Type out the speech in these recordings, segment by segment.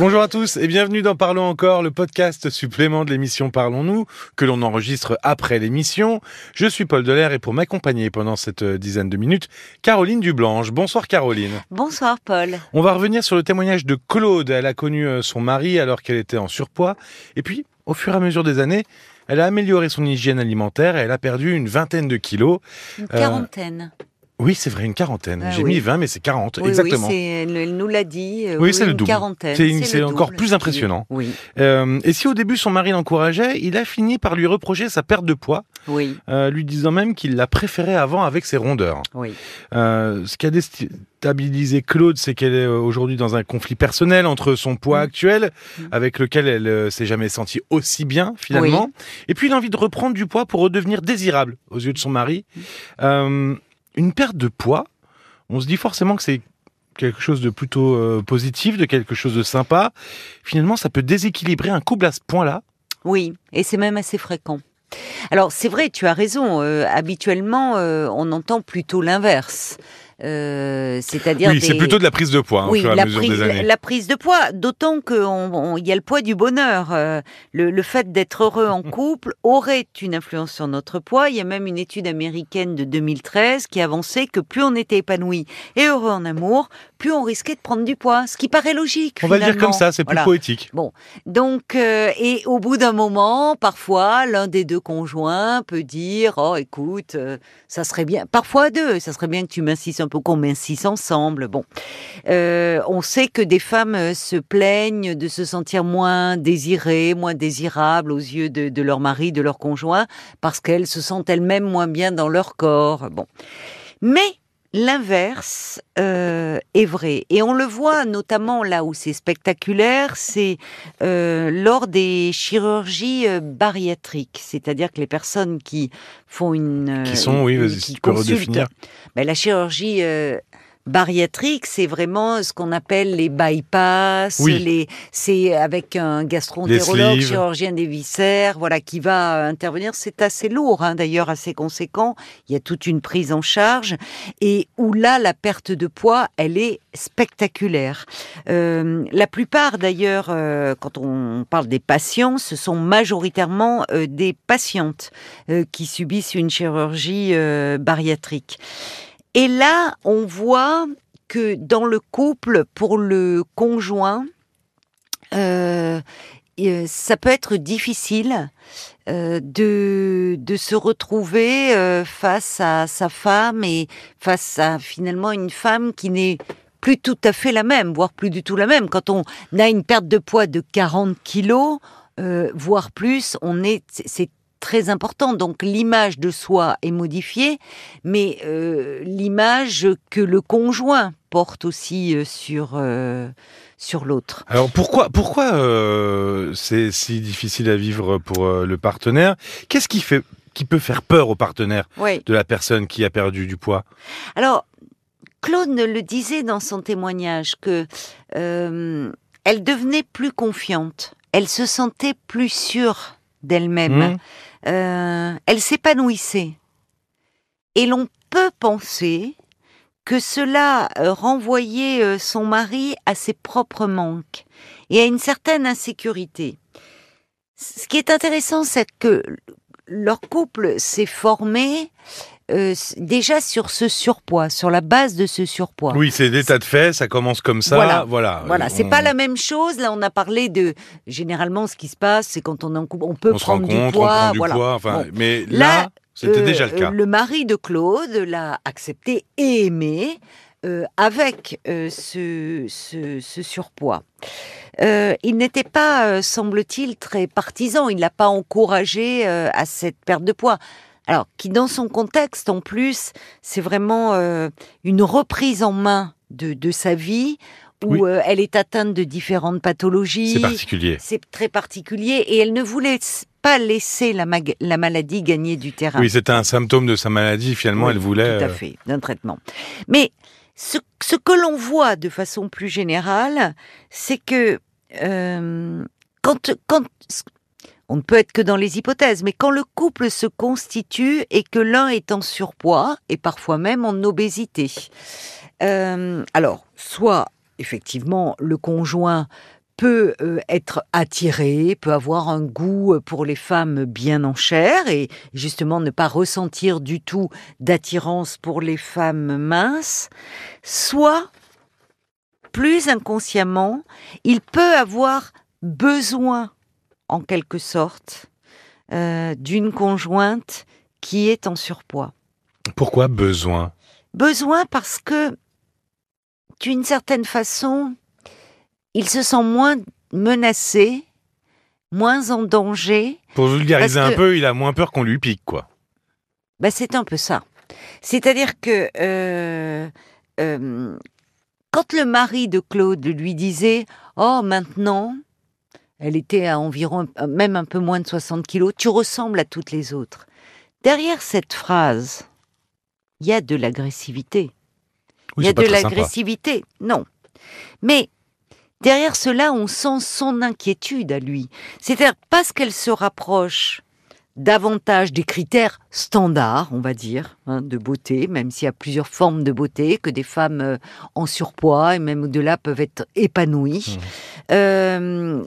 Bonjour à tous et bienvenue dans Parlons encore, le podcast supplément de l'émission Parlons-nous, que l'on enregistre après l'émission. Je suis Paul Delair et pour m'accompagner pendant cette dizaine de minutes, Caroline Dublanche. Bonsoir Caroline. Bonsoir Paul. On va revenir sur le témoignage de Claude. Elle a connu euh, son mari alors qu'elle était en surpoids. Et puis, au fur et à mesure des années, elle a amélioré son hygiène alimentaire et elle a perdu une vingtaine de kilos. Une quarantaine. Oui, c'est vrai, une quarantaine. Ah J'ai oui. mis 20, mais c'est 40, Oui, exactement. Oui, elle, nous l'a dit. euh, Oui, c'est le double. quarantaine. C'est encore plus impressionnant. Oui, Euh, et si au début son mari l'encourageait, il a fini par lui reprocher sa perte de poids, oui, euh, lui disant même qu'il la préférait avant avec ses rondeurs. oui. Euh, ce qui a déstabilisé Claude, c'est qu'elle est euh, aujourd'hui dans un conflit personnel entre son poids Mm. actuel, Mm. avec lequel elle s'est jamais sentie aussi bien finalement, et puis l'envie de reprendre du poids pour redevenir désirable aux yeux de son mari. Mm. Une perte de poids, on se dit forcément que c'est quelque chose de plutôt euh, positif, de quelque chose de sympa. Finalement, ça peut déséquilibrer un couple à ce point-là. Oui, et c'est même assez fréquent. Alors c'est vrai, tu as raison. euh, habituellement, euh, on entend plutôt l'inverse. Euh, c'est-à-dire Oui, c'est plutôt de la prise de poids hein, oui, au fur et à la, mesure prise, des années. la prise de poids, d'autant qu'il y a le poids du bonheur. Euh, le, le fait d'être heureux en couple aurait une influence sur notre poids. Il y a même une étude américaine de 2013 qui avançait que plus on était épanoui et heureux en amour, plus on risquait de prendre du poids, ce qui paraît logique. On va le dire comme ça, c'est plus Voilà. poétique. Donc, euh, et au bout d'un moment, parfois, l'un des deux conjoints peut dire, oh, écoute, ça serait bien, parfois à deux, ça serait bien que tu m'insistes un qu'on m'insiste ensemble. Bon, Euh, on sait que des femmes euh, se plaignent de se sentir moins désirées, moins désirables aux yeux de, de leur mari, de leur conjoint, parce qu'elles se sentent elles-mêmes moins bien dans leur corps. Bon, mais L'inverse euh, est vrai. Et on le voit notamment là où c'est spectaculaire, c'est euh, lors des chirurgies euh, bariatriques. C'est-à-dire que les personnes qui font une... Qui euh, sont, oui, une- vas-y, si qui tu peux consultent- redéfinir. Ben, la chirurgie euh, bariatrique, c'est vraiment ce qu'on appelle les bypass, Oui. les, c'est avec un gastroentérologue, chirurgien des viscères, voilà, qui va euh, intervenir. C'est assez lourd, hein, d'ailleurs, assez conséquent. Il y a toute une prise en charge et où là, la perte de poids, elle est spectaculaire. Euh, la plupart, d'ailleurs, euh, quand on parle des patients, ce sont majoritairement euh, des patientes euh, qui subissent une chirurgie euh, bariatrique. Et là, on voit que dans le couple, pour le conjoint, euh, euh, ça peut être difficile euh, de, de se retrouver euh, face à sa femme et face à finalement une femme qui n'est plus tout à fait la même, voire plus du tout la même. Quand on a une perte de poids de 40 kilos, euh, voire plus, on est, c'est- très important. Donc l'image de soi est modifiée, mais euh, l'image que le conjoint porte aussi euh, sur euh, sur l'autre. Alors pourquoi, pourquoi euh, c'est si difficile à vivre pour le partenaire? Qu'est-ce qui fait, qui peut faire peur au partenaire Oui. de la personne qui a perdu du poids? Alors, Claude le disait dans son témoignage que elle devenait plus confiante, elle se sentait plus sûre d'elle-même, Hmm Euh, elle s'épanouissait. Et l'on peut penser que cela euh, renvoyait euh, son mari à ses propres manques et à une certaine insécurité. Ce qui est intéressant, c'est que leur couple s'est formé euh, déjà sur ce surpoids, sur la base de ce surpoids. Oui, c'est l'état de fait, ça commence comme ça. Voilà. Voilà, Voilà, c'est On- pas la même chose. Là, on a parlé de généralement ce qui se passe, c'est quand on est en couple, on peut On se prendre du poids, on prend du voilà. poids. Enfin, Bon. mais là, Là, c'était Euh, déjà le cas. euh, Le mari de Claude l'a accepté et aimé euh, avec euh, ce, ce, ce surpoids. Euh, il n'était pas, semble-t-il, très partisan. Il l'a pas encouragé à cette perte de poids. Alors, qui dans son contexte, en plus, c'est vraiment euh, une reprise en main de, de sa vie où Oui. euh, elle est atteinte de différentes pathologies. C'est particulier. C'est très particulier et elle ne voulait pas laisser la, maladie gagner du terrain. Oui, c'était un symptôme de sa maladie. Finalement, Oui, elle voulait. Tout à euh, fait, d'un traitement. Mais ce, ce que l'on voit de façon plus générale, c'est que euh, quand, quand on ne peut être que dans les hypothèses, mais quand le couple se constitue et que l'un est en surpoids et parfois même en obésité, euh, alors soit effectivement le conjoint peut euh, être attiré, peut avoir un goût pour les femmes bien en chair et justement ne pas ressentir du tout d'attirance pour les femmes minces, soit plus inconsciemment, il peut avoir besoin, en quelque sorte, euh, d'une conjointe qui est en surpoids. Pourquoi besoin? Besoin parce que, d'une certaine façon, il se sent moins menacé, moins en danger. Pour vulgariser un peu, il a moins peur qu'on lui pique, quoi. Ben, c'est un peu ça. C'est-à-dire que euh, euh, quand le mari de Claude lui disait Oh, maintenant, elle était à environ, même un peu moins de 60 kilos, tu ressembles à toutes les autres. Derrière cette phrase, il y a de l'agressivité. il y a de l'agressivité, non. Mais derrière cela, on sent son inquiétude à lui. C'est-à-dire parce qu'elle se rapproche davantage des critères standards, on va dire, hein, de beauté, même s'il y a plusieurs formes de beauté, que des femmes euh, en surpoids et même au-delà peuvent être épanouies. Mmh. Euh,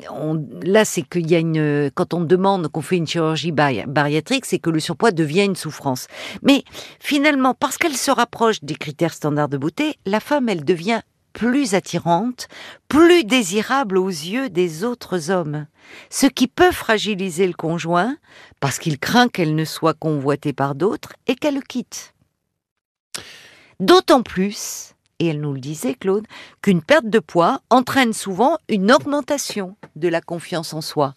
là, c'est qu'il y a une, quand on demande qu'on fait une chirurgie bariatrique, c'est que le surpoids devient une souffrance. Mais finalement, parce qu'elle se rapproche des critères standards de beauté, la femme, elle devient plus attirante, plus désirable aux yeux des autres hommes, ce qui peut fragiliser le conjoint parce qu'il craint qu'elle ne soit convoitée par d'autres et qu'elle le quitte. D'autant plus, et elle nous le disait Claude, qu'une perte de poids entraîne souvent une augmentation de la confiance en soi.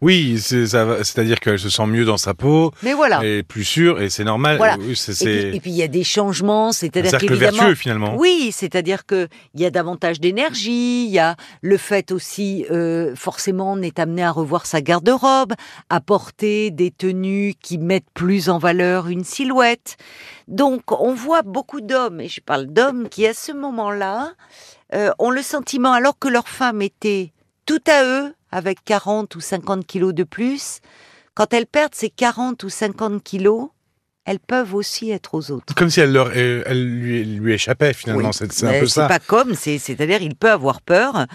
Oui, c'est-à-dire qu'elle se sent mieux dans sa peau. Mais voilà. Et plus sûre, et c'est normal. et, puis, il y a des changements, c'est-à-dire qu'évidemment. vertueux finalement. Oui, c'est-à-dire que il y a davantage d'énergie. Il y a le fait aussi, euh, forcément, on est amené à revoir sa garde-robe, à porter des tenues qui mettent plus en valeur une silhouette. Donc, on voit beaucoup d'hommes, et je parle d'hommes qui à ce moment-là euh, ont le sentiment, alors que leur femme était tout à eux, avec 40 ou 50 kilos de plus, quand elles perdent ces 40 ou 50 kilos, elles peuvent aussi être aux autres. Comme si elle, leur, elle lui, lui échappait finalement, c'est un peu ça. C'est pas comme, c'est-à-dire il peut avoir peur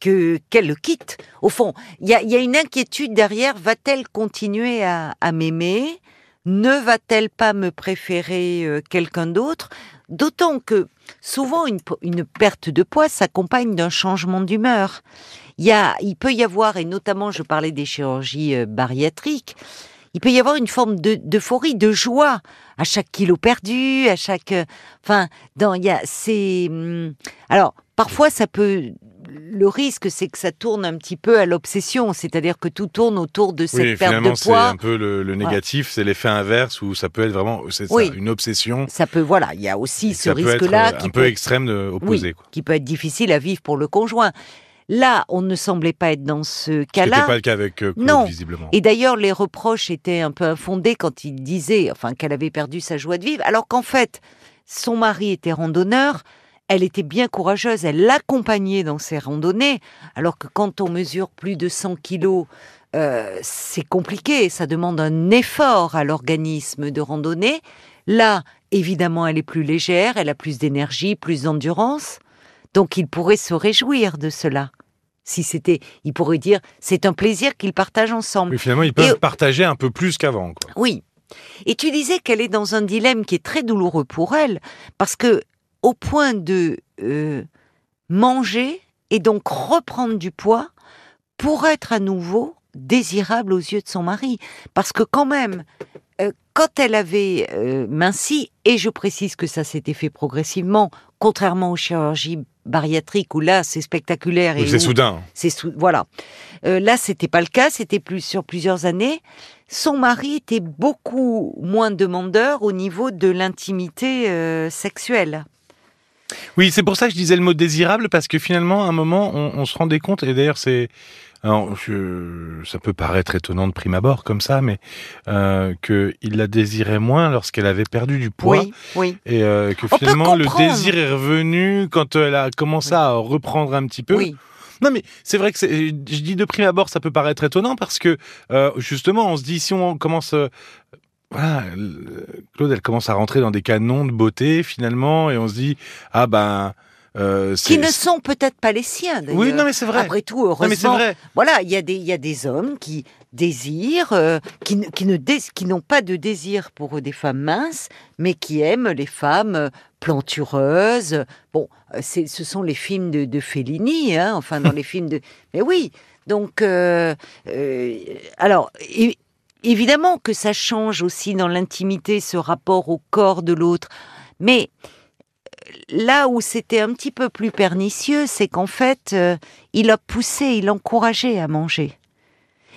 que qu'elle le quitte. Au fond, il y a, y a, une inquiétude derrière. Va-t-elle continuer à, à m'aimer? Ne va-t-elle pas me préférer euh, quelqu'un d'autre? D'autant que souvent une, perte de poids s'accompagne d'un changement d'humeur. Il, il peut y avoir, et notamment je parlais des chirurgies euh, bariatriques, il peut y avoir une forme d'euphorie, de, joie à chaque kilo perdu, à chaque, euh, enfin, dans, il y a, c'est, hum, alors parfois ça peut, le risque c'est que ça tourne un petit peu à l'obsession, c'est-à-dire que tout tourne autour de cette perte de poids. c'est un peu le, négatif, c'est l'effet inverse où ça peut être vraiment, une obsession. Ça peut, voilà, il y a aussi ce risque-là qui un peu extrême de opposé, qui peut être difficile à vivre pour le conjoint. Là, on ne semblait pas être dans ce cas-là. C'était pas le cas avec euh, Claude, non. visiblement. Et d'ailleurs, les reproches étaient un peu infondés quand il disait, enfin, qu'elle avait perdu sa joie de vivre, alors qu'en fait, son mari était randonneur. Elle était bien courageuse, elle l'accompagnait dans ses randonnées, alors que quand on mesure plus de 100 kilos, euh, c'est compliqué, ça demande un effort à l'organisme de randonnée. Là, évidemment, elle est plus légère, elle a plus d'énergie, plus d'endurance. Donc il pourrait se réjouir de cela. Si c'était, il pourrait dire, c'est un plaisir qu'ils partagent ensemble. Mais finalement, ils peuvent partager un peu plus qu'avant. Oui. Et tu disais qu'elle est dans un dilemme qui est très douloureux pour elle, parce que au point de euh, manger et donc reprendre du poids pour être à nouveau désirable aux yeux de son mari. Parce que quand même, euh, quand elle avait euh, minci, et je précise que ça s'était fait progressivement, contrairement aux chirurgies bariatriques où là c'est spectaculaire et c'est soudain. C'est voilà. Euh, là c'était pas le cas, c'était plus sur plusieurs années. Son mari était beaucoup moins demandeur au niveau de l'intimité sexuelle. Oui, c'est pour ça que je disais le mot désirable parce que finalement, à un moment, on se rendait compte, et d'ailleurs c'est alors, ça peut paraître étonnant de prime abord comme ça, mais euh, qu'il la désirait moins lorsqu'elle avait perdu du poids. Oui, oui. Et euh, que finalement, le désir est revenu quand elle a commencé à reprendre un petit peu. Oui. Non, mais c'est vrai que je dis de prime abord, ça peut paraître étonnant parce que euh, justement, on se dit si on commence. Euh, voilà, Claude, elle commence à rentrer dans des canons de beauté finalement, et on se dit ah ben euh, qui ne sont peut-être pas les siens. Oui, non mais c'est vrai. Après tout, heureusement, voilà, il y a des il y a des hommes qui désirent, euh, qui, qui ne qui n'ont pas de désir pour des femmes minces, mais qui aiment les femmes plantureuses. Bon, ce sont les films de, de Fellini, hein, enfin dans les films de. Mais oui, donc euh, alors. Évidemment que ça change aussi dans l'intimité ce rapport au corps de l'autre, mais là où c'était un petit peu plus pernicieux, c'est qu'en fait, euh, il a poussé, il encourageait à manger.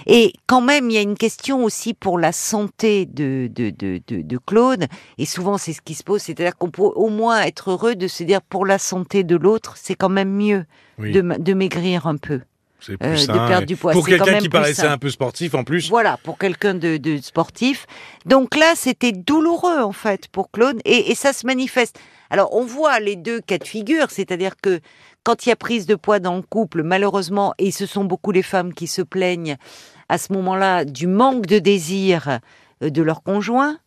Et quand même, il y a une question aussi pour la santé de, de, de, de, Claude, et souvent c'est ce qui se pose, c'est-à-dire qu'on peut au moins être heureux de se dire pour la santé de l'autre, c'est quand même mieux de, de maigrir un peu. C'est euh, de perdre du poids. Pour quelqu'un qui paraissait un peu sportif en plus. Voilà, pour quelqu'un de, de, sportif. Donc là, c'était douloureux en fait pour Claude, et, et ça se manifeste. Alors on voit les deux cas de figure, c'est-à-dire que quand il y a prise de poids dans le couple, malheureusement, et ce sont beaucoup les femmes qui se plaignent à ce moment-là du manque de désir euh, de leur conjoint,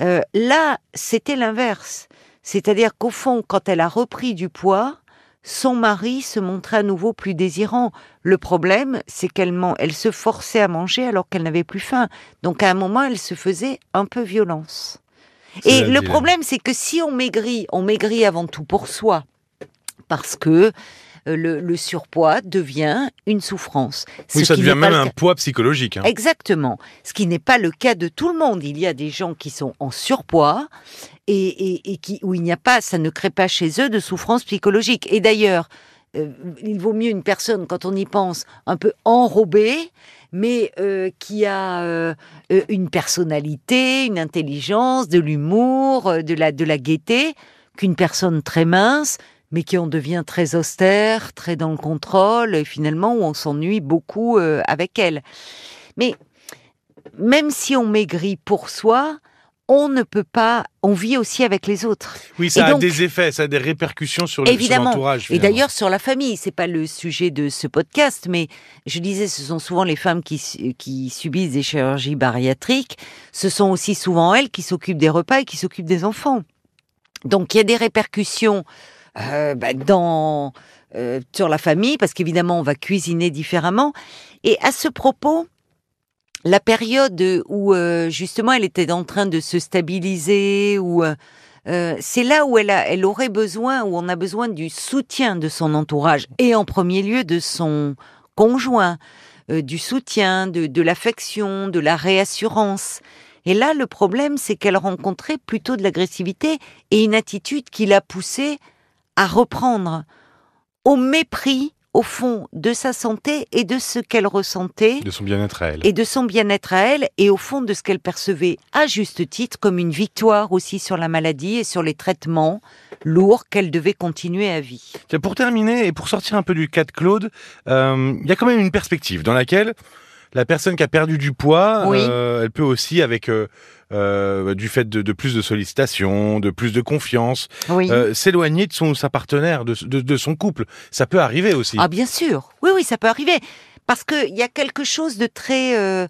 euh, là c'était l'inverse. C'est-à-dire qu'au fond, quand elle a repris du poids, son mari se montrait à nouveau plus désirant. Le problème, c'est qu'elle elle se forçait à manger alors qu'elle n'avait plus faim. Donc à un moment, elle se faisait un peu violence. Et le problème, c'est que si on maigrit, on maigrit avant tout pour soi, parce que euh, le, surpoids devient une souffrance. Oui, ça devient même un poids psychologique. Hein. Exactement. Ce qui n'est pas le cas de tout le monde. Il y a des gens qui sont en surpoids et, qui, où il n'y a pas, ça ne crée pas chez eux de souffrance psychologique. Et d'ailleurs, euh, il vaut mieux une personne, quand on y pense, un peu enrobée, mais euh, qui a euh, une personnalité, une intelligence, de l'humour, de la, de la gaieté, qu'une personne très mince, mais qui en devient très austère, très dans le contrôle, et finalement où on s'ennuie beaucoup avec elle. Mais même si on maigrit pour soi, on ne peut pas, on vit aussi avec les autres. Oui, ça a des effets, ça a des répercussions sur l'entourage. Et d'ailleurs sur la famille, c'est pas le sujet de ce podcast, mais je disais, ce sont souvent les femmes qui, qui subissent des chirurgies bariatriques. Ce sont aussi souvent elles qui s'occupent des repas et qui s'occupent des enfants. Donc il y a des répercussions euh, bah, dans euh, sur la famille, parce qu'évidemment on va cuisiner différemment. Et à ce propos, la période où euh, justement elle était en train de se stabiliser, ou euh, euh, c'est là où elle, a, elle aurait besoin, où on a besoin du soutien de son entourage et en premier lieu de son conjoint, du soutien, de, de l'affection, de la réassurance. Et là, le problème, c'est qu'elle rencontrait plutôt de l'agressivité et une attitude qui l'a poussée à reprendre au mépris au fond de sa santé et de ce qu'elle ressentait. De son bien-être à elle. Et de son bien-être à elle, et au fond de ce qu'elle percevait à juste titre comme une victoire aussi sur la maladie et sur les traitements lourds qu'elle devait continuer à vie. Pour terminer, et pour sortir un peu du cas de Claude, euh, il y a quand même une perspective dans laquelle la personne qui a perdu du poids, euh, elle peut aussi, avec euh, euh, du fait de, plus de sollicitations, de plus de confiance, s'éloigner de son sa partenaire, de, de, son couple. Ça peut arriver aussi. Ah bien sûr, oui oui, ça peut arriver parce qu'il y a quelque chose de très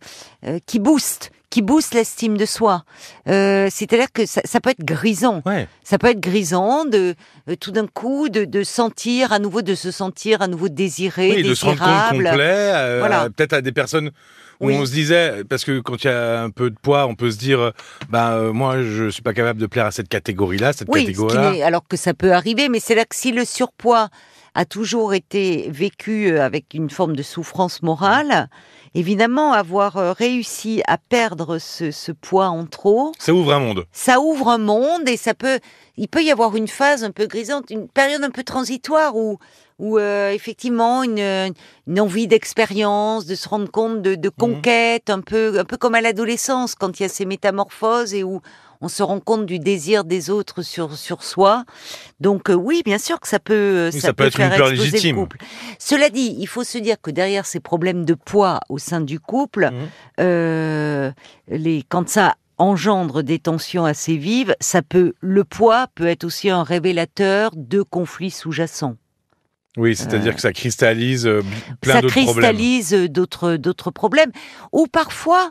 qui booste qui booste l'estime de soi. Euh, C'est-à-dire que ça, ça, peut être grisant. Ouais. Ça peut être grisant de euh, tout d'un coup de, de, sentir à nouveau, de se sentir à nouveau désiré, oui, désirable. de se rendre compte complet. Euh, voilà. Peut-être à des personnes où on se disait, parce que quand il y a un peu de poids, on peut se dire, ben euh, moi je suis pas capable de plaire à cette catégorie-là, cette oui, catégorie-là. alors que ça peut arriver, mais c'est là que si le surpoids a toujours été vécu euh, avec une forme de souffrance morale, évidemment, avoir euh, réussi à perdre ce, poids en trop. Ça ouvre un monde. Ça ouvre un monde et ça peut, il peut y avoir une phase un peu grisante, une période un peu transitoire où, où euh, effectivement une, une envie d'expérience, de se rendre compte de, de mhm. conquête, un peu, un peu comme à l'adolescence quand il y a ces métamorphoses et où on se rend compte du désir des autres sur sur soi. Donc euh, oui, bien sûr que ça peut euh, ça, peut, être faire une peur légitime. Le couple. Cela dit, il faut se dire que derrière ces problèmes de poids au sein du couple, mmh. euh, les quand ça engendre des tensions assez vives, ça peut le poids peut être aussi un révélateur de conflits sous-jacents. Oui, c'est-à-dire que ça cristallise plein d'autres problèmes. Ça cristallise d'autres d'autres problèmes. Ou parfois,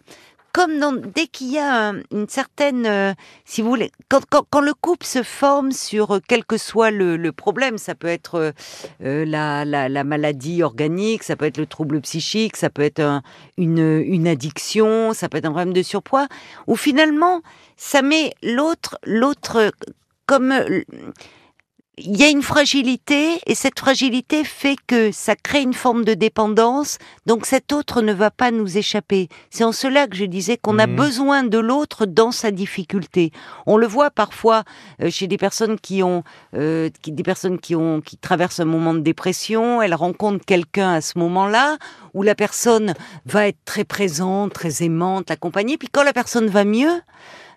comme dès qu'il y a un- une certaine, euh, si vous voulez, quand, le couple se forme sur euh, quel que soit le, problème, ça peut être euh, la, la, la maladie organique, ça peut être le trouble psychique, ça peut être un- une, addiction, ça peut être un problème de surpoids, où finalement, ça met l'autre, l'autre comme il y a une fragilité et cette fragilité fait que ça crée une forme de dépendance. Donc cet autre ne va pas nous échapper. C'est en cela que je disais qu'on a Mhm. besoin de l'autre dans sa difficulté. On le voit parfois euh, chez des personnes qui ont, euh, qui- des personnes qui ont, qui traversent un moment de dépression. Elles rencontrent quelqu'un à ce moment-là où la personne va être très présente, très aimante, l'accompagner. Puis quand la personne va mieux,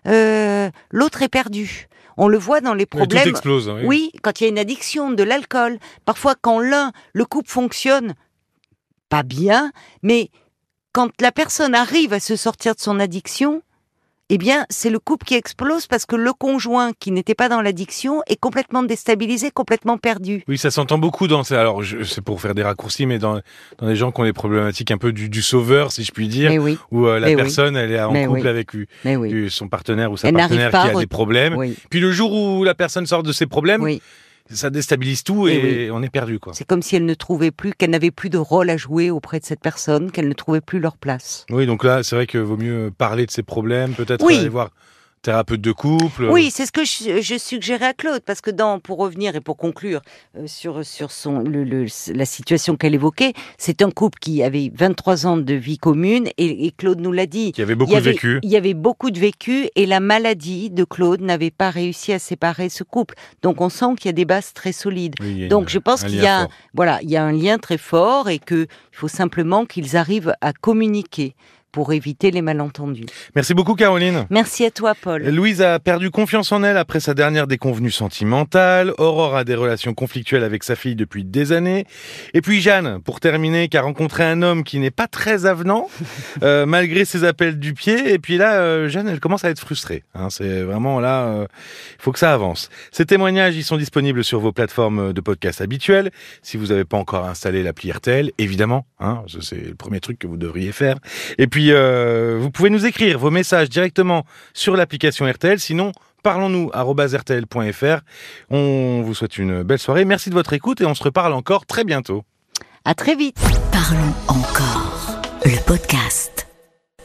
euh, l'autre est perdu. On le voit dans les Tout problèmes. explose. hein, oui. Oui, quand il y a une addiction, de l'alcool. Parfois, quand l'un, le couple fonctionne pas bien, mais quand la personne arrive à se sortir de son addiction, eh bien, c'est le couple qui explose parce que le conjoint qui n'était pas dans l'addiction est complètement déstabilisé, complètement perdu. Oui, ça s'entend beaucoup dans. Alors, je- c'est pour faire des raccourcis, mais dans, dans les gens qui ont des problématiques un peu du, du sauveur, si je puis dire, oui, où euh, la Mais oui. personne, elle est en Mais couple oui. avec euh, son partenaire ou sa Elle partenaire qui a des problèmes. Puis le jour où la personne sort de ses problèmes, ça déstabilise tout Eh et on est perdu, quoi. c'est comme si elle ne trouvait plus, qu'elle n'avait plus de rôle à jouer auprès de cette personne, qu'elle ne trouvait plus leur place. Oui, donc là, c'est vrai que vaut mieux parler de ses problèmes, peut-être Oui. aller voir thérapeute de couple. Oui, c'est ce que je, je suggérais à Claude, parce que dans, pour revenir et pour conclure euh, sur, sur son, le, le- la situation qu'elle évoquait, c'est un couple qui avait 23 ans de vie commune, et, et Claude nous l'a dit. Qui avait Il beaucoup y avait, vécu. il y avait beaucoup de vécu, et la maladie de Claude n'avait pas réussi à séparer ce couple. Donc on sent qu'il y a des bases très solides. Oui, Donc une- je pense qu'il y a, fort. voilà, il y a un lien très fort, et qu'il faut simplement qu'ils arrivent à communiquer pour éviter les malentendus. Merci beaucoup, Caroline. Merci à toi, Paul. Louise a perdu confiance en elle après sa dernière déconvenue sentimentale. Aurore a des relations conflictuelles avec sa fille depuis des années. Et puis Jeanne, pour terminer, qui a rencontré un homme qui n'est pas très avenant, euh, malgré ses appels du pied. Et puis là, euh, Jeanne, elle commence à être frustrée. hein. c'est vraiment là, euh, il faut que ça avance. Ces témoignages, ils sont disponibles sur vos plateformes de podcast habituelles. Si vous n'avez pas encore installé l'appli RTL, évidemment, hein, c'est le premier truc que vous devriez faire. Et puis, euh, vous pouvez nous écrire vos messages directement sur l'application RTL. Sinon, parlons-nous rtl.fr. On vous souhaite une belle soirée. Merci de votre écoute et on se reparle encore très bientôt. À très vite. Parlons encore. Le podcast.